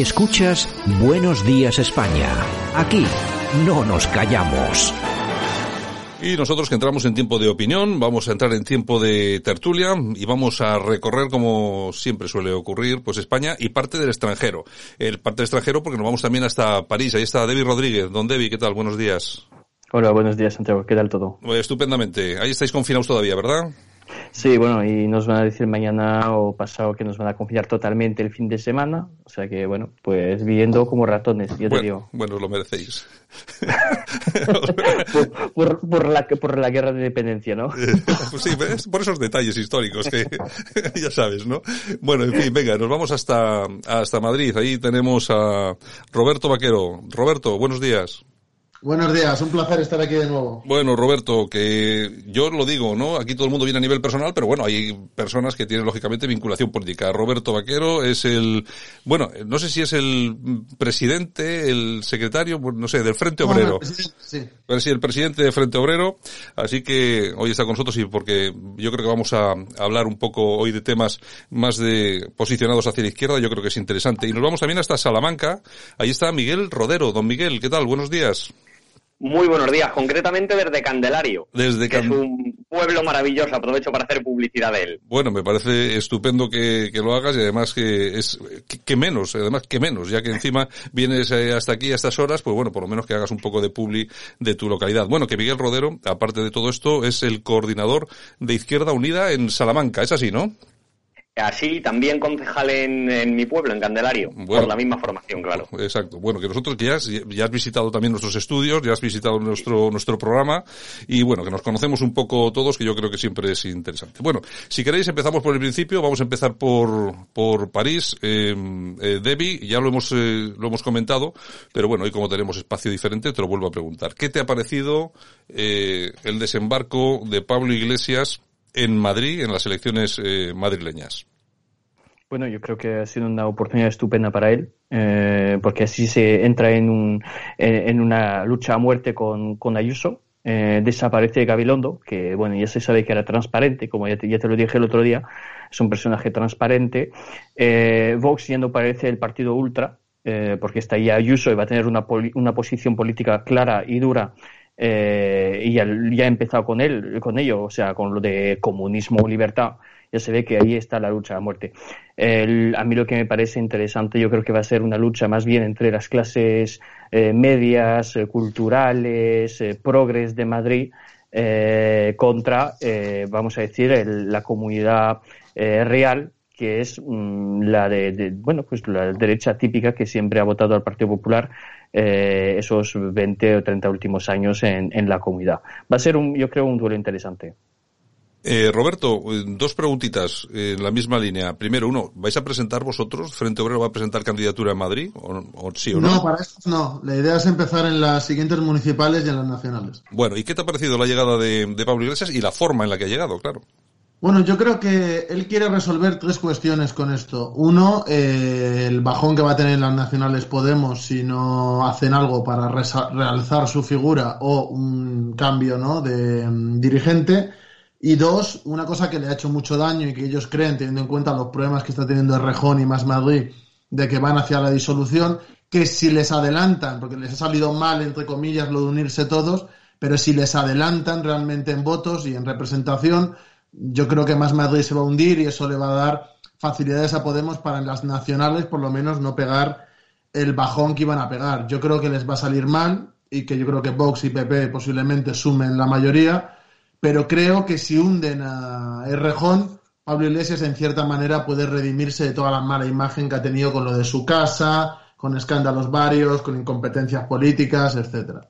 Escuchas Buenos Días España. Aquí no nos callamos. Y nosotros que entramos en tiempo de opinión, vamos a entrar en tiempo de tertulia y vamos a recorrer, como siempre suele ocurrir, pues España y parte del extranjero. El parte del extranjero porque nos vamos también hasta París. Ahí está Debbie Rodríguez. Don Debbie, ¿qué tal? Buenos días. Hola, buenos días, Santiago. ¿Qué tal todo? Pues estupendamente. Ahí estáis confinados todavía, ¿verdad? Sí, bueno, y nos van a decir mañana o pasado que nos van a confiar totalmente el fin de semana. O sea que, bueno, pues viviendo como ratones, yo te digo. Bueno, lo merecéis. por, por, la, por la guerra de independencia, ¿no? pues sí, por esos detalles históricos que ya sabes, ¿no? Bueno, en fin, venga, nos vamos hasta, hasta Madrid. Ahí tenemos a Roberto Vaquero. Roberto, buenos días. Buenos días, un placer estar aquí de nuevo. Bueno, Roberto, que yo lo digo, ¿no? Aquí todo el mundo viene a nivel personal, pero bueno, hay personas que tienen lógicamente vinculación política. Roberto Vaquero es el, bueno, no sé si es el presidente, el secretario, no sé, del Frente Obrero. sí. sí, el presidente del Frente Obrero. Así que hoy está con nosotros y porque yo creo que vamos a hablar un poco hoy de temas más de posicionados hacia la izquierda, yo creo que es interesante. Y nos vamos también hasta Salamanca. Ahí está Miguel Rodero. Don Miguel, ¿qué tal? Buenos días. Muy buenos días, concretamente desde Candelario. Desde que es un pueblo maravilloso, aprovecho para hacer publicidad de él. Bueno, me parece estupendo que, que lo hagas y además que es que, menos, además que menos, ya que encima vienes eh, hasta aquí a estas horas, pues bueno, por lo menos que hagas un poco de publi de tu localidad. Bueno, que Miguel Rodero, aparte de todo esto, es el coordinador de Izquierda Unida en Salamanca, es así, ¿no? Así, también concejal en, mi pueblo, en Candelario, por la misma formación, claro. Exacto. Bueno, que nosotros que ya, ya, has visitado también nuestros estudios, ya has visitado nuestro, nuestro programa, y bueno, que nos conocemos un poco todos, que yo creo que siempre es interesante. Bueno, si queréis empezamos por el principio, vamos a empezar por, por París. Eh, eh Debbie, ya lo hemos, eh, lo hemos comentado, pero bueno, hoy como tenemos espacio diferente, te lo vuelvo a preguntar. ¿Qué te ha parecido eh, el desembarco de Pablo Iglesias en Madrid, en las elecciones eh, madrileñas? Bueno, yo creo que ha sido una oportunidad estupenda para él, eh, porque así se entra en, un, en, una lucha a muerte con, con Ayuso. Eh, desaparece Gabilondo, que bueno, ya se sabe que era transparente, como ya te, ya te lo dije el otro día, es un personaje transparente. Eh, Vox ya parece el partido ultra, eh, porque está ahí Ayuso y va a tener una, una posición política clara y dura eh, y ya, ya, ha empezado con él, con ello, o sea, con lo de comunismo, libertad, ya se ve que ahí está la lucha a muerte. a mí lo que me parece interesante, yo creo que va a ser una lucha más bien entre las clases eh, medias, eh, culturales, eh, progres de Madrid, contra, vamos a decir, la comunidad real que es mm, la de, bueno pues la derecha típica que siempre ha votado al Partido Popular esos 20 o 30 últimos años en, en, la comunidad. Va a ser un, yo creo un duelo interesante. Eh, Roberto, eh, dos preguntitas en la misma línea. Primero, uno, ¿vais a presentar vosotros? ¿Frente Obrero va a presentar candidatura en Madrid? ¿O, sí o no? No, para eso no. La idea es empezar en las siguientes municipales y en las nacionales. Bueno, ¿y qué te ha parecido la llegada de, Pablo Iglesias y la forma en la que ha llegado, claro? Bueno, yo creo que él quiere resolver tres cuestiones con esto. Uno, eh, el bajón que va a tener las nacionales Podemos si no hacen algo para realzar su figura o un cambio ¿no? de mm, dirigente. Y dos, una cosa que le ha hecho mucho daño y que ellos creen, teniendo en cuenta los problemas que está teniendo Rejón y Más Madrid, de que van hacia la disolución, que si les adelantan, porque les ha salido mal, entre comillas, lo de unirse todos, pero si les adelantan realmente en votos y en representación, yo creo que Más Madrid se va a hundir y eso le va a dar facilidades a Podemos para en las nacionales, por lo menos, no pegar el bajón que iban a pegar. Yo creo que les va a salir mal y que yo creo que Vox y PP posiblemente sumen la mayoría pero creo que si hunden a Errejón, Pablo Iglesias en cierta manera puede redimirse de toda la mala imagen que ha tenido con lo de su casa, con escándalos varios, con incompetencias políticas, etcétera.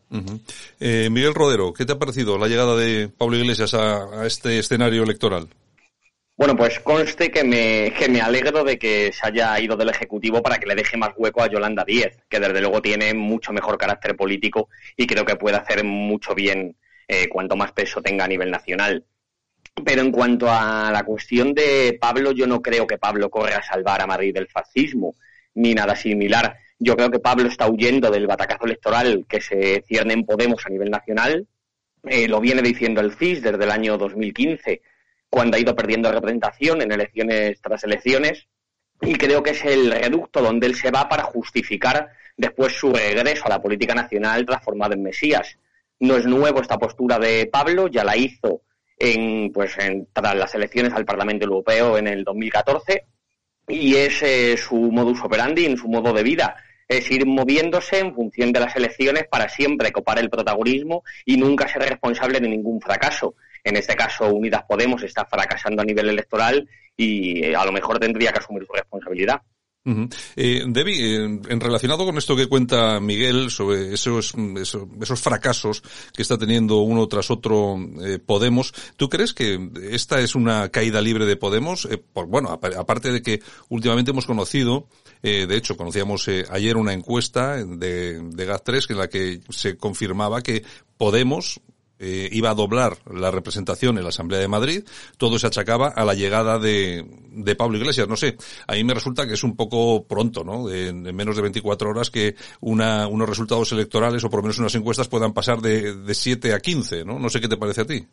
Eh, Miguel Rodero, ¿qué te ha parecido la llegada de Pablo Iglesias a, este escenario electoral? Bueno, pues conste que me, que me alegro de que se haya ido del Ejecutivo para que le deje más hueco a Yolanda Díez, que desde luego tiene mucho mejor carácter político y creo que puede hacer mucho bien eh, cuanto más peso tenga a nivel nacional. Pero en cuanto a la cuestión de Pablo, yo no creo que Pablo corra a salvar a Madrid del fascismo, ni nada similar. Yo creo que Pablo está huyendo del batacazo electoral que se cierne en Podemos a nivel nacional. Eh, lo viene diciendo el CIS desde el año 2015, cuando ha ido perdiendo representación en elecciones tras elecciones. y creo que es el reducto donde él se va para justificar después su regreso a la política nacional transformado en Mesías. No es nuevo esta postura de Pablo, ya la hizo en, pues, en, tras las elecciones al Parlamento Europeo en el 2014 y es eh, su modus operandi, en su modo de vida. Es ir moviéndose en función de las elecciones para siempre copar el protagonismo y nunca ser responsable de ningún fracaso. En este caso, Unidas Podemos está fracasando a nivel electoral y eh, a lo mejor tendría que asumir su responsabilidad. Eh, Debbie, en relacionado con esto que cuenta Miguel sobre esos, esos, fracasos que está teniendo uno tras otro eh, Podemos, ¿tú crees que esta es una caída libre de Podemos? Eh, por, bueno, aparte de que últimamente hemos conocido, eh, de hecho, conocíamos eh, ayer una encuesta de, de GAT3 en la que se confirmaba que Podemos, eh, iba a doblar la representación en la Asamblea de Madrid, todo se achacaba a la llegada de, de Pablo Iglesias. No sé, a mí me resulta que es un poco pronto, ¿no? En, en menos de 24 horas que una, unos resultados electorales o por lo menos unas encuestas puedan pasar de, de 7 a 15, ¿no? No sé qué te parece a ti.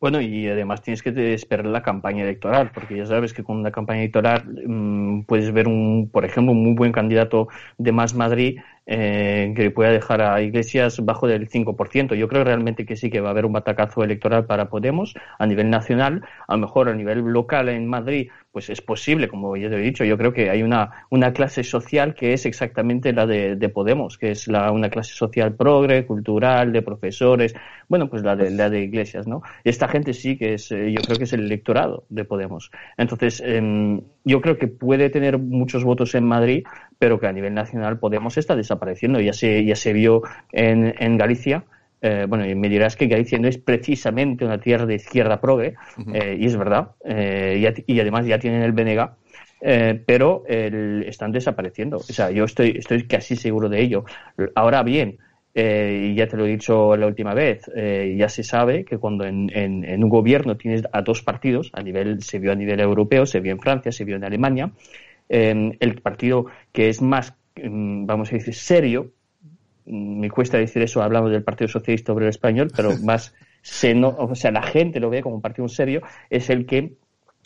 Bueno, y además tienes que esperar la campaña electoral, porque ya sabes que con una campaña electoral mmm, puedes ver, un, por ejemplo, un muy buen candidato de Más Madrid eh, que pueda dejar a Iglesias bajo del 5%. Yo creo realmente que sí que va a haber un batacazo electoral para Podemos a nivel nacional, a lo mejor a nivel local en Madrid, pues es posible, como ya te he dicho, yo creo que hay una, una clase social que es exactamente la de, de Podemos, que es la, una clase social progre, cultural, de profesores, bueno, pues la de, la de Iglesias, ¿no? Esta gente sí que es, yo creo que es el electorado de Podemos. Entonces, eh, yo creo que puede tener muchos votos en Madrid, pero que a nivel nacional Podemos está desapareciendo. Ya se, ya se vio en, en Galicia. Eh, bueno, y me dirás que Galicia no es precisamente una tierra de izquierda uh -huh. eh, y es verdad, eh, y, y, además ya tienen el BNG, eh, pero el, están desapareciendo. O sea, yo estoy, estoy casi seguro de ello. Ahora bien, eh, y ya te lo he dicho la última vez, eh, ya se sabe que cuando en, en, en, un gobierno tienes a dos partidos, a nivel, se vio a nivel europeo, se vio en Francia, se vio en Alemania, eh, el partido que es más, vamos a decir, serio, me cuesta decir eso, hablamos del Partido Socialista Obrero Español, pero más, se no, o sea, la gente lo ve como un partido serio, es el que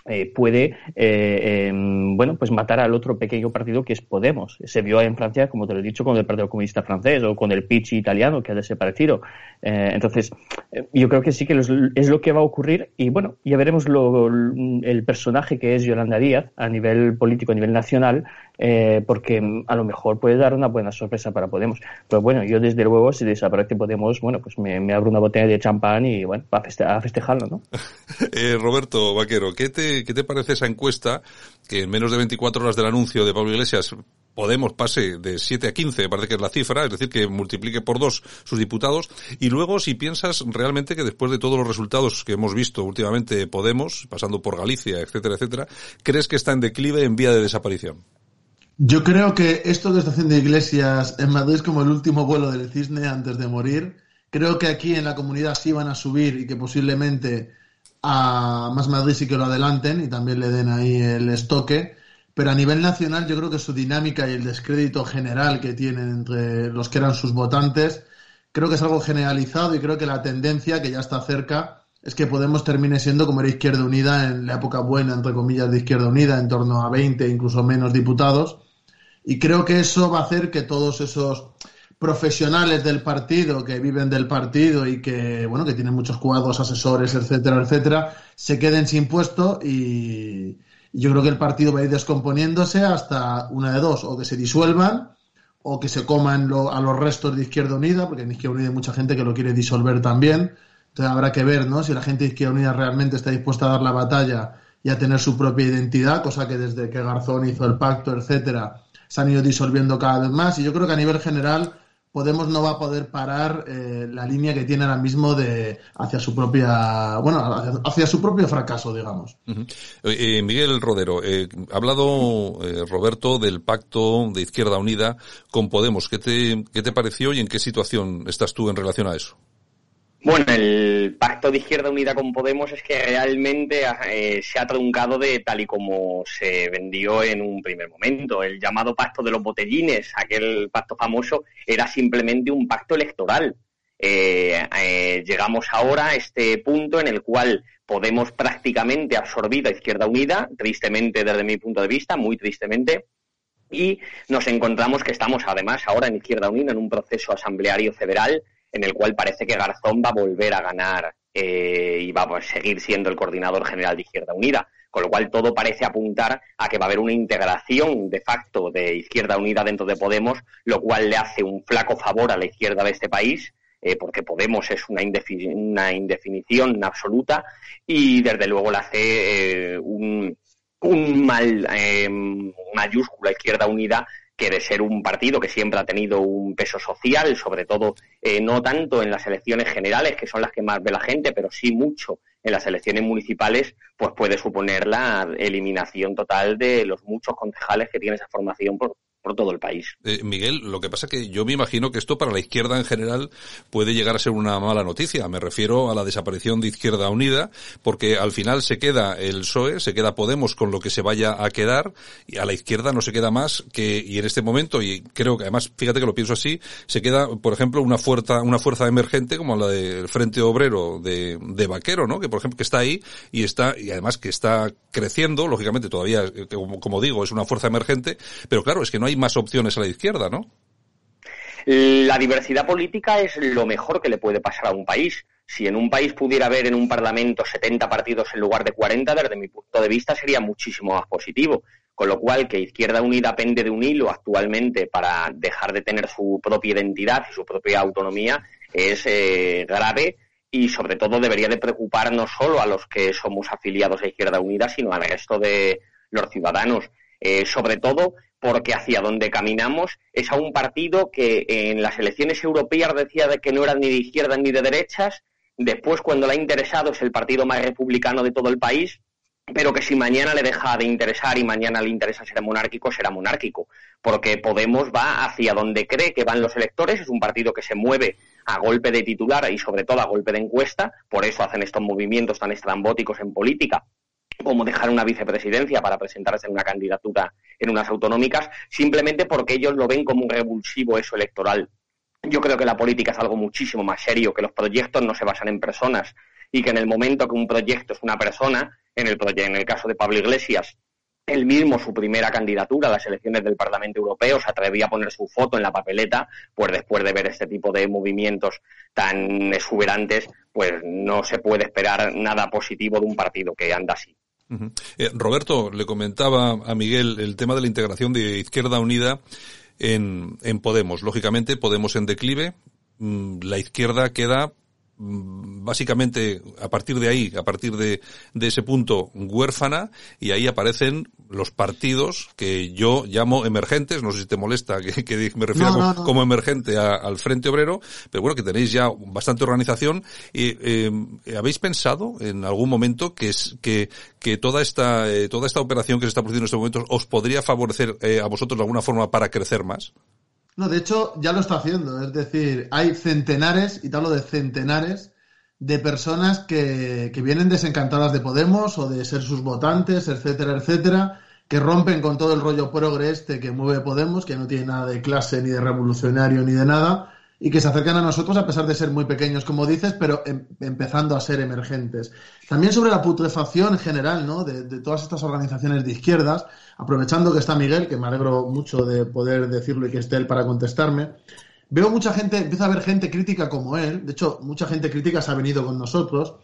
eh, puede eh, eh, bueno pues matar al otro pequeño partido que es Podemos. Se vio en Francia, como te lo he dicho, con el Partido Comunista francés o con el Pichi italiano que ha desaparecido. Eh, entonces, yo creo que sí que los, es lo que va a ocurrir y bueno, ya veremos lo, el personaje que es Yolanda Díaz a nivel político, a nivel nacional, eh, porque a lo mejor puede dar una buena sorpresa para Podemos. Pero bueno, yo desde luego, si desaparece Podemos, bueno, pues me, me abro una botella de champán y bueno, a, feste a festejarlo, ¿no? eh, Roberto Vaquero, ¿qué te, ¿qué te parece esa encuesta que en menos de 24 horas del anuncio de Pablo Iglesias Podemos pase de 7 a 15, me parece que es la cifra, es decir, que multiplique por dos sus diputados. Y luego, si piensas realmente que después de todos los resultados que hemos visto últimamente Podemos, pasando por Galicia, etcétera, etcétera, ¿crees que está en declive, en vía de desaparición? Yo creo que esto que está haciendo Iglesias en Madrid es como el último vuelo del cisne antes de morir. Creo que aquí en la comunidad sí van a subir y que posiblemente a Más Madrid sí que lo adelanten y también le den ahí el estoque pero a nivel nacional yo creo que su dinámica y el descrédito general que tienen entre los que eran sus votantes, creo que es algo generalizado y creo que la tendencia que ya está cerca es que Podemos termine siendo como era Izquierda Unida en la época buena, entre comillas, de Izquierda Unida, en torno a 20, incluso menos diputados. Y creo que eso va a hacer que todos esos profesionales del partido, que viven del partido y que, bueno, que tienen muchos cuadros, asesores, etcétera, etcétera, se queden sin puesto y, yo creo que el partido va a ir descomponiéndose hasta una de dos, o que se disuelvan o que se coman lo, a los restos de Izquierda Unida, porque en Izquierda Unida hay mucha gente que lo quiere disolver también. Entonces habrá que ver ¿no? si la gente de Izquierda Unida realmente está dispuesta a dar la batalla y a tener su propia identidad, cosa que desde que Garzón hizo el pacto, etcétera, se han ido disolviendo cada vez más. Y yo creo que a nivel general Podemos no va a poder parar eh, la línea que tiene ahora mismo de hacia su propia, bueno, hacia, su propio fracaso, digamos. -huh. eh, Miguel Rodero, eh, ha hablado eh, Roberto del pacto de Izquierda Unida con Podemos. ¿Qué te, ¿Qué te pareció y en qué situación estás tú en relación a eso? Bueno, el pacto de Izquierda Unida con Podemos es que realmente eh, se ha truncado de tal y como se vendió en un primer momento. El llamado pacto de los botellines, aquel pacto famoso, era simplemente un pacto electoral. llegamos ahora a este punto en el cual Podemos prácticamente absorbido a Izquierda Unida, tristemente desde mi punto de vista, muy tristemente, y nos encontramos que estamos además ahora en Izquierda Unida en un proceso asambleario federal en el cual parece que Garzón va a volver a ganar eh, y va a seguir siendo el coordinador general de Izquierda Unida, con lo cual todo parece apuntar a que va a haber una integración de facto de Izquierda Unida dentro de Podemos, lo cual le hace un flaco favor a la izquierda de este país eh, porque Podemos es una, indefinición absoluta y desde luego le hace eh, un, un, mal eh, mayúscula Izquierda Unida que de ser un partido que siempre ha tenido un peso social, sobre todo no tanto en las elecciones generales, que son las que más ve la gente, pero sí mucho en las elecciones municipales, pues puede suponer la eliminación total de los muchos concejales que tiene esa formación Eh, Miguel, lo que pasa es que yo me imagino que esto para la izquierda en general puede llegar a ser una mala noticia. Me refiero a la desaparición de Izquierda Unida, porque al final se queda el PSOE, se queda Podemos con lo que se vaya a quedar, y a la izquierda no se queda más que, y en este momento, y creo que además, fíjate que lo pienso así, se queda, por ejemplo, una fuerza, una fuerza emergente como la del Frente Obrero de, de Vaquero, ¿no? Que por ejemplo, que está ahí y está, y además que está creciendo, lógicamente todavía, eh, como, como digo, es una fuerza emergente, pero claro, es que no hay más opciones a la izquierda, ¿no? La diversidad política es lo mejor que le puede pasar a un país. Si en un país pudiera haber en un parlamento 70 partidos en lugar de 40, desde mi punto de vista sería muchísimo más positivo. Con lo cual, que Izquierda Unida pende de un hilo actualmente para dejar de tener su propia identidad y su propia autonomía es eh, grave y sobre todo debería de preocupar no solo a los que somos afiliados a Izquierda Unida, sino al resto de los ciudadanos. Eh, sobre todo porque hacia donde caminamos es a un partido que en las elecciones europeas decía de que no era ni de izquierdas ni de derechas, después cuando le ha interesado es el partido más republicano de todo el país, pero que si mañana le deja de interesar y mañana le interesa ser monárquico, será monárquico, porque Podemos va hacia donde cree que van los electores, es un partido que se mueve a golpe de titular y sobre todo a golpe de encuesta, por eso hacen estos movimientos tan estrambóticos en política como dejar una vicepresidencia para presentarse en una candidatura en unas autonómicas, simplemente porque ellos lo ven como un revulsivo eso electoral. Yo creo que la política es algo muchísimo más serio, que los proyectos no se basan en personas y que en el momento que un proyecto es una persona, en el, en el caso de Pablo Iglesias, él mismo su primera candidatura a las elecciones del Parlamento Europeo se atrevía a poner su foto en la papeleta, pues después de ver este tipo de movimientos tan exuberantes, pues no se puede esperar nada positivo de un partido que anda así. Eh, Roberto, le comentaba a Miguel el tema de la integración de Izquierda Unida en, en Podemos. Lógicamente, Podemos en declive, mm, la izquierda queda Mm, básicamente a partir de ahí, a partir de, de, ese punto huérfana, y ahí aparecen los partidos que yo llamo emergentes, no sé si te molesta que, me refiera como, emergente al Frente Obrero, pero bueno, que tenéis ya bastante organización. Y, eh, ¿Habéis pensado en algún momento que, es, que, que toda esta, eh, toda esta operación que se está produciendo en este momento os podría favorecer eh, a vosotros de alguna forma para crecer más? No, de hecho, ya lo está haciendo. Es decir, hay centenares, y te hablo de centenares, de personas que, que vienen desencantadas de Podemos o de ser sus votantes, etcétera, etcétera, que rompen con todo el rollo progre este que mueve Podemos, que no tiene nada de clase, ni de revolucionario, ni de nada, y que se acercan a nosotros a pesar de ser muy pequeños, como dices, pero em, empezando a ser emergentes. También sobre la putrefacción en general, ¿no? De, de, todas estas organizaciones de izquierdas, aprovechando que está Miguel, que me alegro mucho de poder decirlo y que esté él para contestarme. Veo mucha gente, empieza a haber gente crítica como él, de hecho, mucha gente crítica se ha venido con nosotros,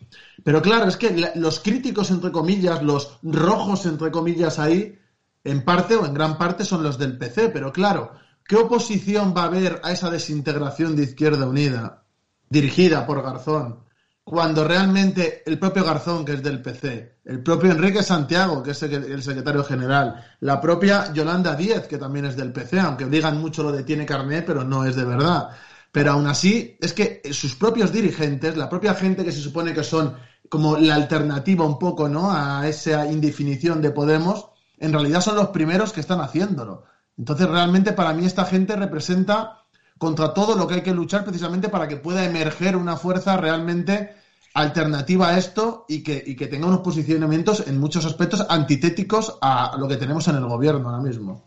pero claro, es que los críticos, entre comillas, los rojos, entre comillas, ahí, en parte o en gran parte son los del PC, pero claro, ¿Qué oposición va a haber a esa desintegración de Izquierda Unida dirigida por Garzón? Cuando realmente el propio Garzón, que es del PC, el propio Enrique Santiago, que es el secretario general, la propia Yolanda Díez, que también es del PC, aunque digan mucho lo de tiene carnet, pero no es de verdad. Pero aún así, es que sus propios dirigentes, la propia gente que se supone que son como la alternativa un poco, ¿no? A esa indefinición de Podemos, en realidad son los primeros que están haciéndolo. Entonces, realmente para mí esta gente representa contra todo lo que hay que luchar precisamente para que pueda emerger una fuerza realmente alternativa a esto y que, y que tenga unos posicionamientos en muchos aspectos antitéticos a lo que tenemos en el gobierno ahora mismo.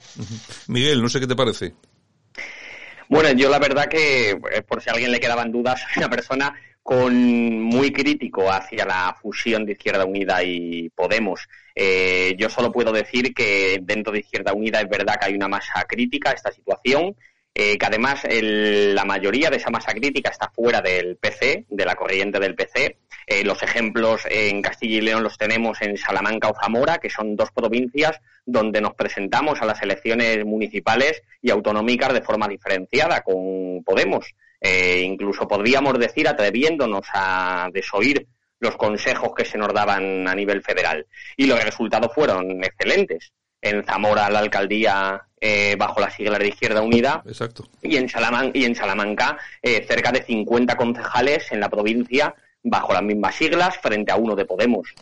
Miguel, no sé qué te parece. Bueno, yo la verdad que, eh, por si a alguien le quedaban dudas, soy una persona con muy crítico hacia la fusión de Izquierda Unida y Podemos. Eh, yo solo puedo decir que dentro de Izquierda Unida es verdad que hay una masa crítica a esta situación, eh, que además la mayoría de esa masa crítica está fuera del PC, de la corriente del PC. Eh, los ejemplos en Castilla y León los tenemos en Salamanca o Zamora, que son dos provincias donde nos presentamos a las elecciones municipales y autonómicas de forma diferenciada con Podemos. Eh, incluso podríamos decir atreviéndonos a desoír los consejos que se nos daban a nivel federal. Y los resultados fueron excelentes. En Zamora la alcaldía eh, bajo la sigla de Izquierda Unida Exacto. y en, Salamanca, y en Salamanca eh, cerca de 50 concejales en la provincia bajo las mismas siglas frente a uno de Podemos.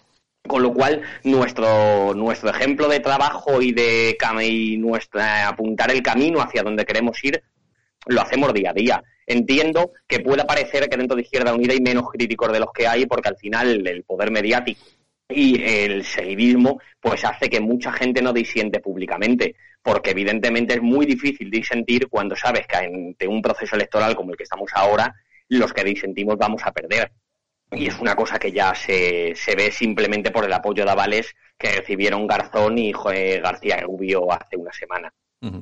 Con lo cual, nuestro, nuestro ejemplo de trabajo y de y nuestra, apuntar el camino hacia donde queremos ir lo hacemos día a día. Entiendo que pueda parecer que dentro de Izquierda Unida hay menos críticos de los que hay, porque al final el poder mediático y el seguidismo pues hace que mucha gente no disiente públicamente, porque evidentemente es muy difícil disentir cuando sabes que ante un proceso electoral como el que estamos ahora, los que disentimos vamos a perder. Y es una cosa que ya se, se ve simplemente por el apoyo de avales que recibieron Garzón y García Rubio hace una semana.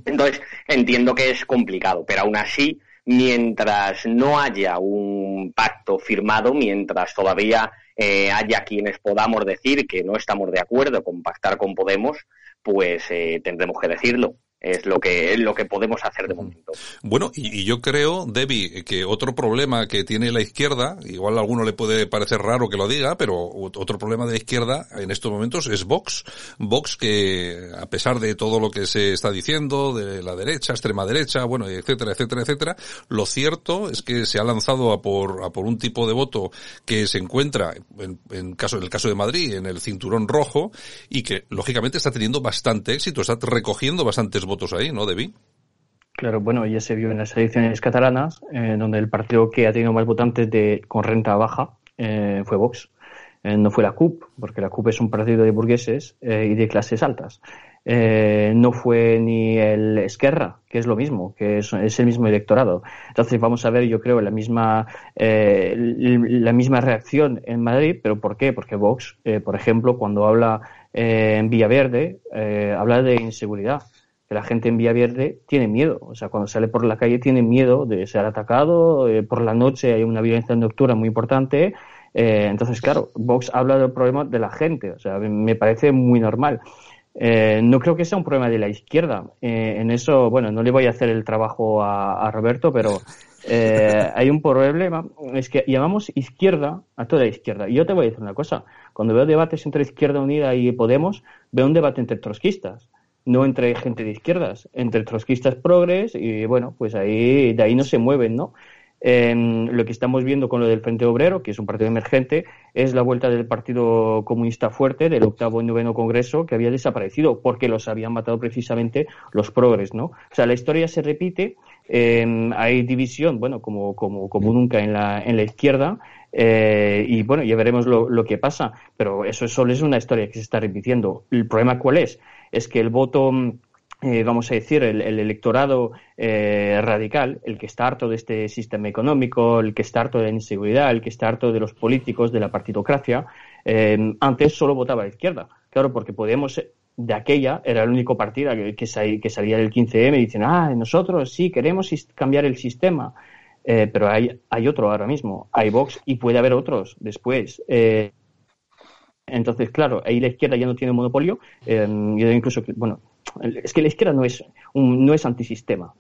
Entonces, entiendo que es complicado, pero aún así, mientras no haya un pacto firmado, mientras todavía eh, haya quienes podamos decir que no estamos de acuerdo con pactar con Podemos, pues eh, tendremos que decirlo es lo que es lo que podemos hacer de momento. Bueno, y, yo creo, Debbie, que otro problema que tiene la izquierda, igual alguno le puede parecer raro que lo diga, pero otro problema de la izquierda en estos momentos es Vox. Vox que, a pesar de todo lo que se está diciendo, de la derecha, extrema derecha, bueno, etcétera, etcétera, etcétera, lo cierto es que se ha lanzado a por, a por un tipo de voto que se encuentra, en, en, caso, en el caso de Madrid, en el cinturón rojo, y que lógicamente está teniendo bastante éxito, está recogiendo bastantes votos votos ahí, ¿no? Claro, bueno, ya se vio en las elecciones catalanas, eh, donde el partido que ha tenido más votantes de, con renta baja eh, fue Vox. Eh, no fue la CUP, porque la CUP es un partido de burgueses y de clases altas. no fue ni el Esquerra, que es lo mismo, que es, el mismo electorado. Entonces vamos a ver, yo creo, la misma, la misma reacción en Madrid, pero ¿por qué? Porque Vox, por ejemplo, cuando habla en Villaverde, habla de inseguridad la gente en Villaverde tiene miedo. O sea, cuando sale por la calle tiene miedo de ser atacado. Eh, por la noche hay una violencia nocturna muy importante. Eh, entonces, claro, Vox habla del problema de la gente. O sea, me parece muy normal. Eh, no creo que sea un problema de la izquierda. en eso, bueno, no le voy a hacer el trabajo a, a Roberto, pero hay un problema. Es que llamamos izquierda a toda la izquierda. Y yo te voy a decir una cosa. Cuando veo debates entre Izquierda Unida y Podemos, veo un debate entre trotskistas no entre gente de izquierdas, entre trotskistas progres y bueno, pues ahí de ahí no se mueven, ¿no? lo que estamos viendo con lo del Frente Obrero, que es un partido emergente, es la vuelta del Partido Comunista Fuerte del octavo y noveno Congreso que había desaparecido porque los habían matado precisamente los progres, ¿no? O sea, la historia se repite, hay división, bueno, como, como, como nunca en la, en la izquierda, eh, y bueno, ya veremos lo, lo, que pasa, pero eso solo es una historia que se está repitiendo. ¿El problema cuál es? Es que el voto mm, eh, vamos a decir, el, electorado eh, radical, el que está harto de este sistema económico, el que está harto de la inseguridad, el que está harto de los políticos, de la partitocracia, eh, antes solo votaba a la izquierda. Claro, porque Podemos, de aquella, era el único partido que, que, salía del 15M y dicen, ah, nosotros sí queremos cambiar el sistema. pero hay, hay otro ahora mismo, hay Vox y puede haber otros después. Entonces, claro, ahí la izquierda ya no tiene monopolio. Eh, incluso, bueno, es que la izquierda no es, un, no es antisistema.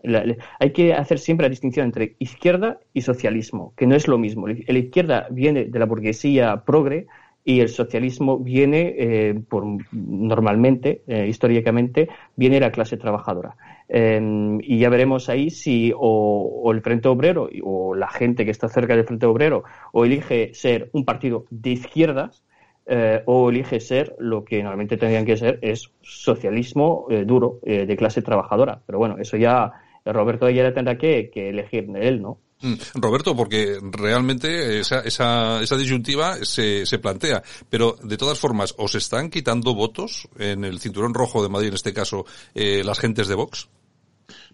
hay que hacer siempre la distinción entre izquierda y socialismo, que no es lo mismo. La izquierda viene de la burguesía progre y el socialismo viene, eh, por, normalmente, eh, históricamente, viene de la clase trabajadora. y ya veremos ahí si o, o, el Frente Obrero o la gente que está cerca del Frente Obrero o elige ser un partido de izquierdas eh, o elige ser lo que normalmente tendrían que ser, es socialismo eh, duro, eh, de clase trabajadora. Pero bueno, eso ya Roberto ya tendrá que, que elegir él, ¿no? Mm, Roberto, porque realmente esa, esa, esa disyuntiva se, se plantea, pero de todas formas, ¿os están quitando votos en el cinturón rojo de Madrid, en este caso, las gentes de Vox?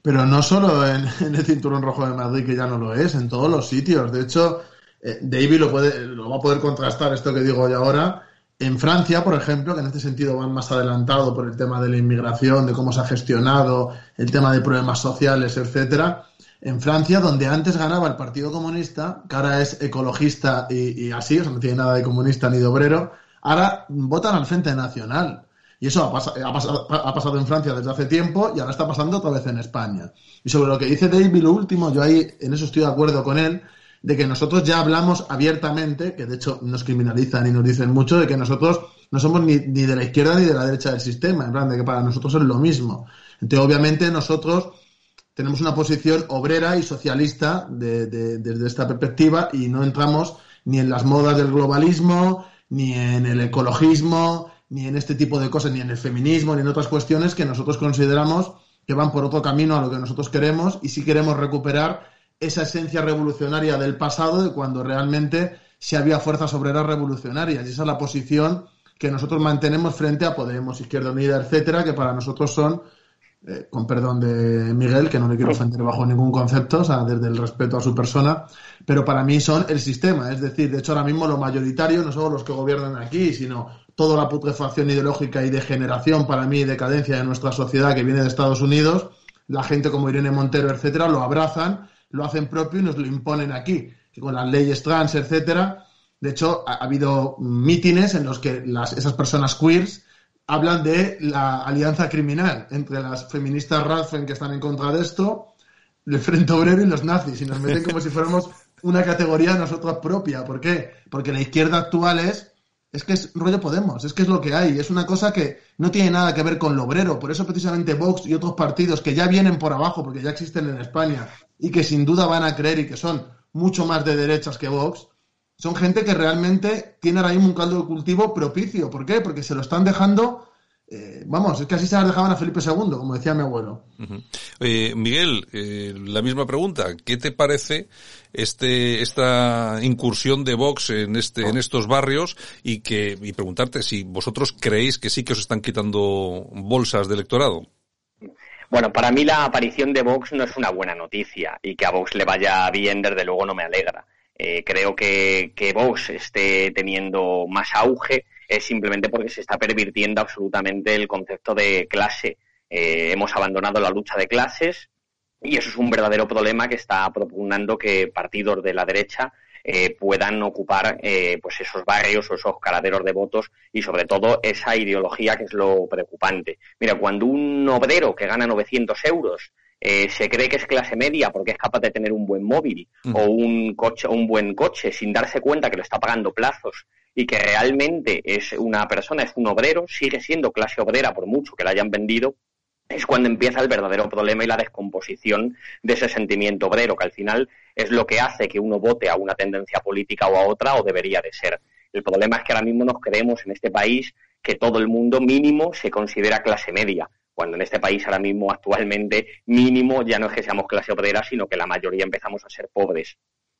Pero no solo en, el cinturón rojo de Madrid, que ya no lo es, en todos los sitios. De hecho, eh, David lo, puede, lo va a poder contrastar esto que digo hoy ahora. En Francia, por ejemplo, que en este sentido van más adelantado por el tema de la inmigración, de cómo se ha gestionado, el tema de problemas sociales, etcétera. En Francia, donde antes ganaba el Partido Comunista, que ahora es ecologista y, así, o sea, no tiene nada de comunista ni de obrero, ahora votan al Frente Nacional. Y eso ha, ha, pasado, en Francia desde hace tiempo y ahora está pasando otra vez en España. Y sobre lo que dice David, lo último, yo ahí en eso estoy de acuerdo con él, de que nosotros ya hablamos abiertamente, que de hecho nos criminalizan y nos dicen mucho, de que nosotros no somos ni, ni de la izquierda ni de la derecha del sistema, en plan, de que para nosotros es lo mismo. Entonces, obviamente, nosotros tenemos una posición obrera y socialista desde esta perspectiva y no entramos ni en las modas del globalismo, ni en el ecologismo, ni en este tipo de cosas, ni en el feminismo, ni en otras cuestiones que nosotros consideramos que van por otro camino a lo que nosotros queremos y si queremos recuperar esa esencia revolucionaria del pasado de cuando realmente se había fuerzas obreras revolucionarias. Y esa es la posición que nosotros mantenemos frente a Podemos, Izquierda Unida, etcétera, que para nosotros son, eh, con perdón de Miguel, que no le quiero ofender bajo ningún concepto, o sea, desde el respeto a su persona, pero para mí son el sistema. Es decir, de hecho, ahora mismo lo mayoritario no son los que gobiernan aquí, sino toda la putrefacción ideológica y degeneración, para mí, y decadencia de nuestra sociedad que viene de Estados Unidos. La gente como Irene Montero, etcétera, lo abrazan lo hacen propio y nos lo imponen aquí, con las leyes trans, etcétera. De hecho, ha, habido mítines en los que las, esas personas queers hablan de la alianza criminal entre las feministas Radfen que están en contra de esto, el Frente Obrero y los nazis, y nos meten como si fuéramos una categoría nosotros propia. ¿Por qué? Porque la izquierda actual es es que es rollo Podemos, es que es lo que hay, es una cosa que no tiene nada que ver con lo obrero, por eso precisamente Vox y otros partidos que ya vienen por abajo, porque ya existen en España, y que sin duda van a creer y que son mucho más de derechas que Vox, son gente que realmente tiene ahora un caldo de cultivo propicio. ¿Por qué? Porque se lo están dejando eh, vamos, es que así se las dejaban a Felipe II, como decía mi abuelo. Miguel, eh, la misma pregunta. ¿Qué te parece este, esta incursión de Vox en este, en estos barrios y que, y preguntarte si vosotros creéis que sí que os están quitando bolsas de electorado? Bueno, para mí la aparición de Vox no es una buena noticia y que a Vox le vaya bien, desde luego, no me alegra. Eh, creo que, que Vox esté teniendo más auge es simplemente porque se está pervirtiendo absolutamente el concepto de clase. Eh, hemos abandonado la lucha de clases y eso es un verdadero problema que está propugnando que partidos de la derecha eh, puedan ocupar eh, pues esos barrios o esos caladeros de votos y sobre todo esa ideología que es lo preocupante. Mira, cuando un obrero que gana 900 euros se cree que es clase media porque es capaz de tener un buen móvil o un coche, un buen coche sin darse cuenta que lo está pagando plazos y que realmente es una persona, es un obrero, sigue siendo clase obrera por mucho que la hayan vendido, es cuando empieza el verdadero problema y la descomposición de ese sentimiento obrero, que al final es lo que hace que uno vote a una tendencia política o a otra o debería de ser. El problema es que ahora mismo nos creemos en este país que todo el mundo mínimo se considera clase media, cuando en este país ahora mismo actualmente mínimo ya no es que seamos clase obrera, sino que la mayoría empezamos a ser pobres.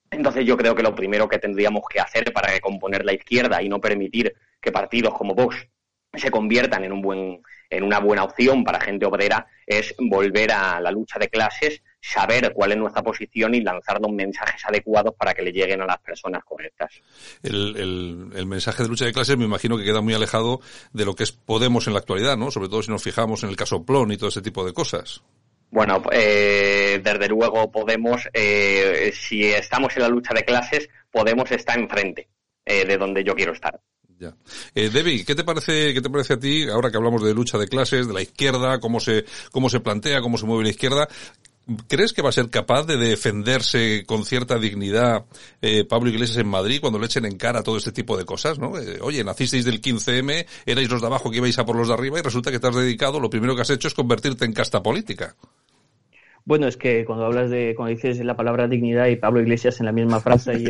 Entonces yo creo que lo primero que tendríamos que hacer para recomponer la izquierda y no permitir que partidos como Vox se conviertan en un buen en una buena opción para gente obrera es volver a la lucha de clases, saber cuál es nuestra posición y lanzarnos mensajes adecuados para que le lleguen a las personas correctas. El, el, mensaje de lucha de clases me imagino que queda muy alejado de lo que es Podemos en la actualidad, ¿no? Sobre todo si nos fijamos en el caso Plon y todo ese tipo de cosas. Bueno, eh, desde luego Podemos, eh, si estamos en la lucha de clases, Podemos está enfrente eh, de donde yo quiero estar. Ya. Eh, Debbie, ¿qué te parece, qué te parece a ti, ahora que hablamos de lucha de clases, de la izquierda, cómo se, cómo se plantea, cómo se mueve la izquierda? ¿Crees que va a ser capaz de defenderse con cierta dignidad eh, Pablo Iglesias en Madrid cuando le echen en cara todo este tipo de cosas? ¿no? Eh, oye, nacisteis del 15M, erais los de abajo que ibais a por los de arriba y resulta que te has dedicado, lo primero que has hecho es convertirte en casta política. Bueno, es que cuando hablas de, cuando dices la palabra dignidad y Pablo Iglesias en la misma frase, y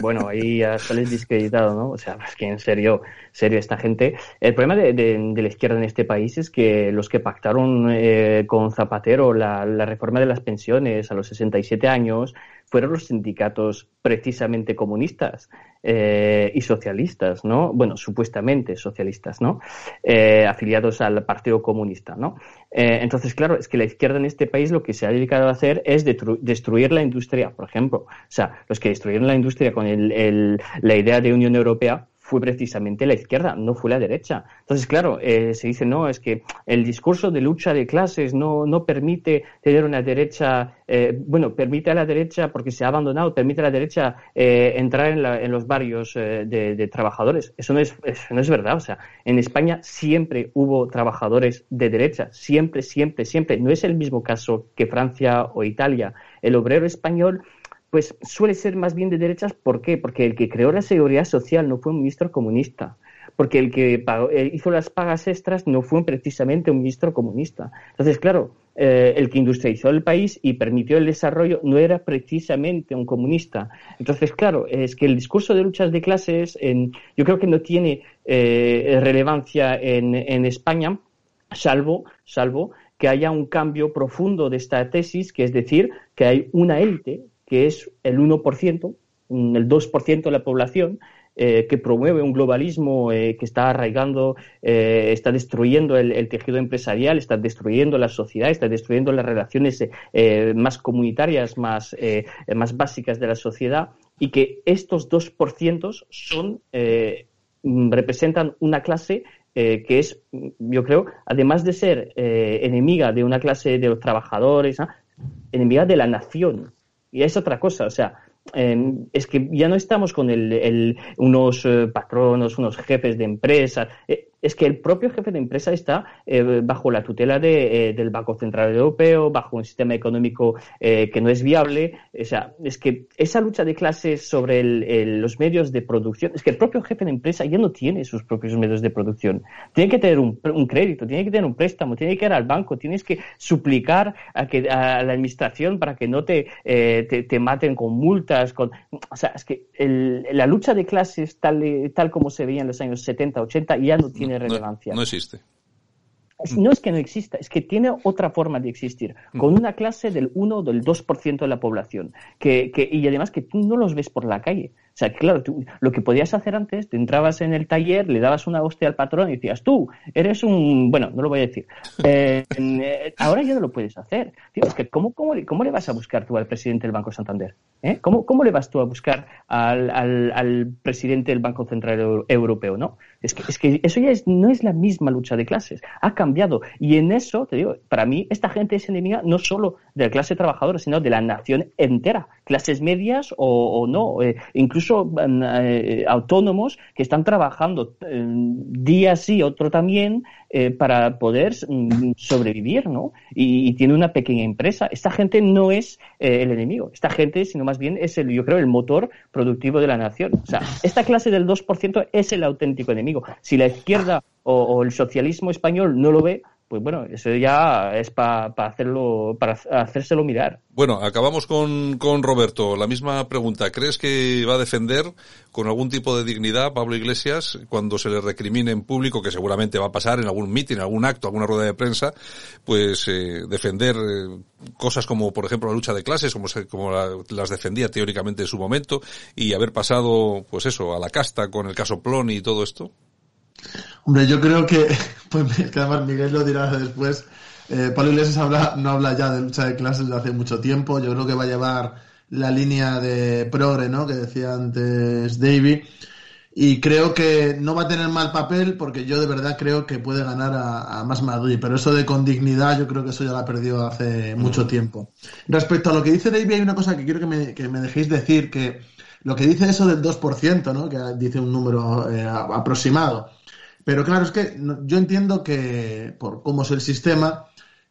bueno, ahí ya sales discreditado, ¿no? O sea, es que en serio, serio esta gente. El problema de, la izquierda en este país es que los que pactaron eh, con Zapatero la, la reforma de las pensiones a los 67 años fueron los sindicatos precisamente comunistas. eh, y socialistas, ¿no? Bueno, supuestamente socialistas, ¿no? Eh, afiliados al Partido Comunista, ¿no? Eh, entonces, claro, es que la izquierda en este país lo que se ha dedicado a hacer es destruir la industria, por ejemplo. O sea, los que destruyeron la industria con la idea de Unión Europea fue precisamente la izquierda, no fue la derecha. Entonces, claro, eh, se dice, no, es que el discurso de lucha de clases no, no permite tener una derecha, eh, bueno, permite a la derecha, porque se ha abandonado, permite a la derecha eh, entrar en, en, los barrios de, trabajadores. Eso no, es, eso no es verdad. O sea, en España siempre hubo trabajadores de derecha, siempre, siempre, siempre. No es el mismo caso que Francia o Italia. El obrero español pues suele ser más bien de derechas. ¿Por qué? Porque el que creó la seguridad social no fue un ministro comunista. Porque el que hizo las pagas extras no fue precisamente un ministro comunista. Entonces, claro, eh, el que industrializó el país y permitió el desarrollo no era precisamente un comunista. Entonces, claro, es que el discurso de luchas de clases yo creo que no tiene eh, relevancia en, en España, salvo, salvo que haya un cambio profundo de esta tesis, que es decir, que hay una élite que es el 1%, el 2% de la población, eh, que promueve un globalismo eh, que está arraigando, eh, está destruyendo el, tejido empresarial, está destruyendo la sociedad, está destruyendo las relaciones más comunitarias, más, más básicas de la sociedad, y que estos 2% son, representan una clase que es, yo creo, además de ser enemiga de una clase de los trabajadores, enemiga de la nación. Y es otra cosa, o sea, em, es que ya no estamos con el, unos eh, patronos, unos jefes de empresas. Eh, es que el propio jefe de empresa está eh, bajo la tutela de, del Banco Central Europeo, bajo un sistema económico que no es viable. O sea, es que esa lucha de clases sobre los medios de producción, es que el propio jefe de empresa ya no tiene sus propios medios de producción. Tiene que tener un, crédito, tiene que tener un préstamo, tiene que ir al banco, tienes que suplicar a, que, a la administración para que no te, te, maten con multas. Con, o sea, es que la lucha de clases tal, tal como se veía en los años 70, 80 ya no tiene relevancia. No, existe. No es que no exista, es que tiene otra forma de existir, con una clase del 1 o del 2% de la población, que, que, y además que tú no los ves por la calle. O sea, claro, tú, lo que podías hacer antes, te entrabas en el taller, le dabas una hostia al patrón y decías, tú, eres un... Bueno, no lo voy a decir. Eh, eh, ahora ya no lo puedes hacer. es que ¿cómo, cómo, cómo, le vas a buscar tú al presidente del Banco Santander? ¿Eh? ¿Cómo, ¿Cómo, le vas tú a buscar al, al, al, presidente del Banco Central Europeo? No, es que, es que eso ya es, no es la misma lucha de clases. Ha cambiado. Y en eso, te digo, para mí, esta gente es enemiga no solo de la clase trabajadora, sino de la nación entera. Clases medias o, o no. incluso eh, autónomos que están trabajando eh, día sí, otro también, eh, para poder mm, sobrevivir, ¿no? Y, tiene una pequeña empresa. Esta gente no es el enemigo. Esta gente, sino más bien es el, yo creo, el motor productivo de la nación. O sea, esta clase del 2% es el auténtico enemigo. Si la izquierda o el socialismo español no lo ve, pues bueno, eso ya es para hacerlo, para hacérselo mirar. Bueno, acabamos con, con Roberto. La misma pregunta. ¿Crees que va a defender con algún tipo de dignidad Pablo Iglesias cuando se le recrimine en público, que seguramente va a pasar en algún mitin, en algún acto, alguna rueda de prensa, pues eh, defender eh, cosas como, por ejemplo, la lucha de clases, como, como las defendía teóricamente en su momento, y haber pasado, pues eso, a la casta con el caso Ploni y todo esto? Hombre, yo creo que, pues que además Miguel lo dirá después, eh, Pablo Iglesias habla, no habla ya de lucha de clases desde hace mucho tiempo, yo creo que va a llevar la línea de progre, ¿no? Que decía antes Davy. Y creo que no va a tener mal papel porque yo de verdad creo que puede ganar a, Más Madrid. Pero eso de con dignidad, yo creo que eso ya lo ha perdido hace mucho tiempo. Respecto a lo que dice Davy, hay una cosa que quiero que me, que me dejéis decir, que lo que dice eso del 2%, ¿no? Que dice un número eh, aproximado. Pero claro, es que yo entiendo que por cómo es el sistema,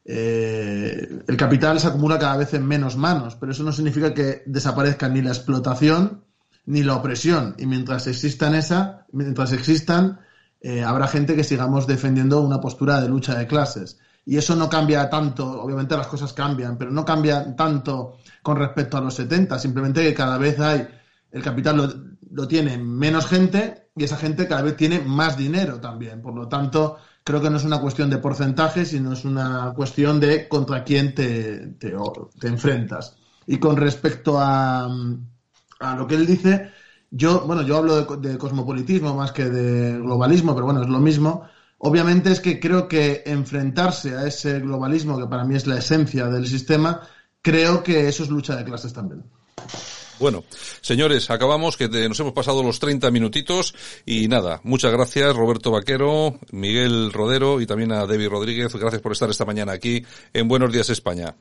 eh, el capital se acumula cada vez en menos manos, pero eso no significa que desaparezca ni la explotación ni la opresión. Y mientras existan esa, mientras existan, eh, habrá gente que sigamos defendiendo una postura de lucha de clases. Y eso no cambia tanto, obviamente las cosas cambian, pero no cambia tanto con respecto a los 70, simplemente que cada vez hay, el capital lo, lo tiene menos gente y esa gente cada vez tiene más dinero también. Por lo tanto, creo que no es una cuestión de porcentaje, sino es una cuestión de contra quién te, te, enfrentas. Y con respecto a, a, lo que él dice, Yo, bueno, yo hablo de, de cosmopolitismo más que de globalismo, pero bueno, es lo mismo. Obviamente es que creo que enfrentarse a ese globalismo, que para mí es la esencia del sistema, creo que eso es lucha de clases también. Bueno, señores, acabamos que nos hemos pasado los 30 minutitos y nada, muchas gracias Roberto Vaquero, Miguel Rodero y también a David Rodríguez. Gracias por estar esta mañana aquí en Buenos Días España.